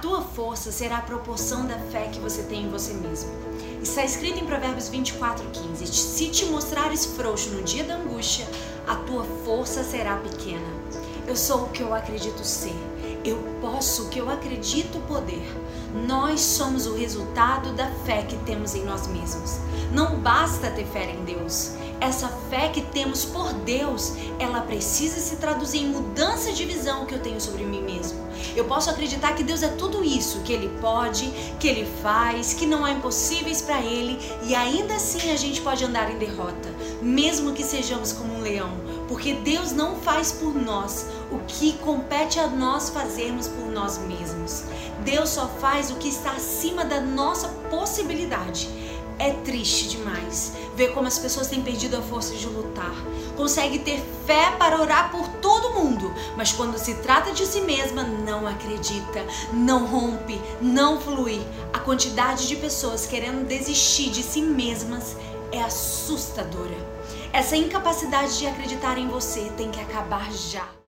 tua força será a proporção da fé que você tem em você mesmo. Está escrito em Provérbios 24:15: Se te mostrares frouxo no dia da angústia, a tua força será pequena. Eu sou o que eu acredito ser. Eu posso o que eu acredito poder. Nós somos o resultado da fé que temos em nós mesmos. Não basta ter fé em Deus. Essa fé que temos por Deus, ela precisa se traduzir em mudança de visão que eu tenho sobre mim mesmo. Eu posso acreditar que Deus é tudo isso, que Ele pode, que Ele faz, que não há impossíveis para Ele e ainda assim a gente pode andar em derrota, mesmo que sejamos como um leão, porque Deus não faz por nós o que compete a nós fazermos por nós mesmos. Deus só faz o que está acima da nossa possibilidade. É triste demais ver como as pessoas têm perdido a força de lutar. Consegue ter fé para orar por mundo, mas quando se trata de si mesma, não acredita, não rompe, não flui. A quantidade de pessoas querendo desistir de si mesmas é assustadora. Essa incapacidade de acreditar em você tem que acabar já.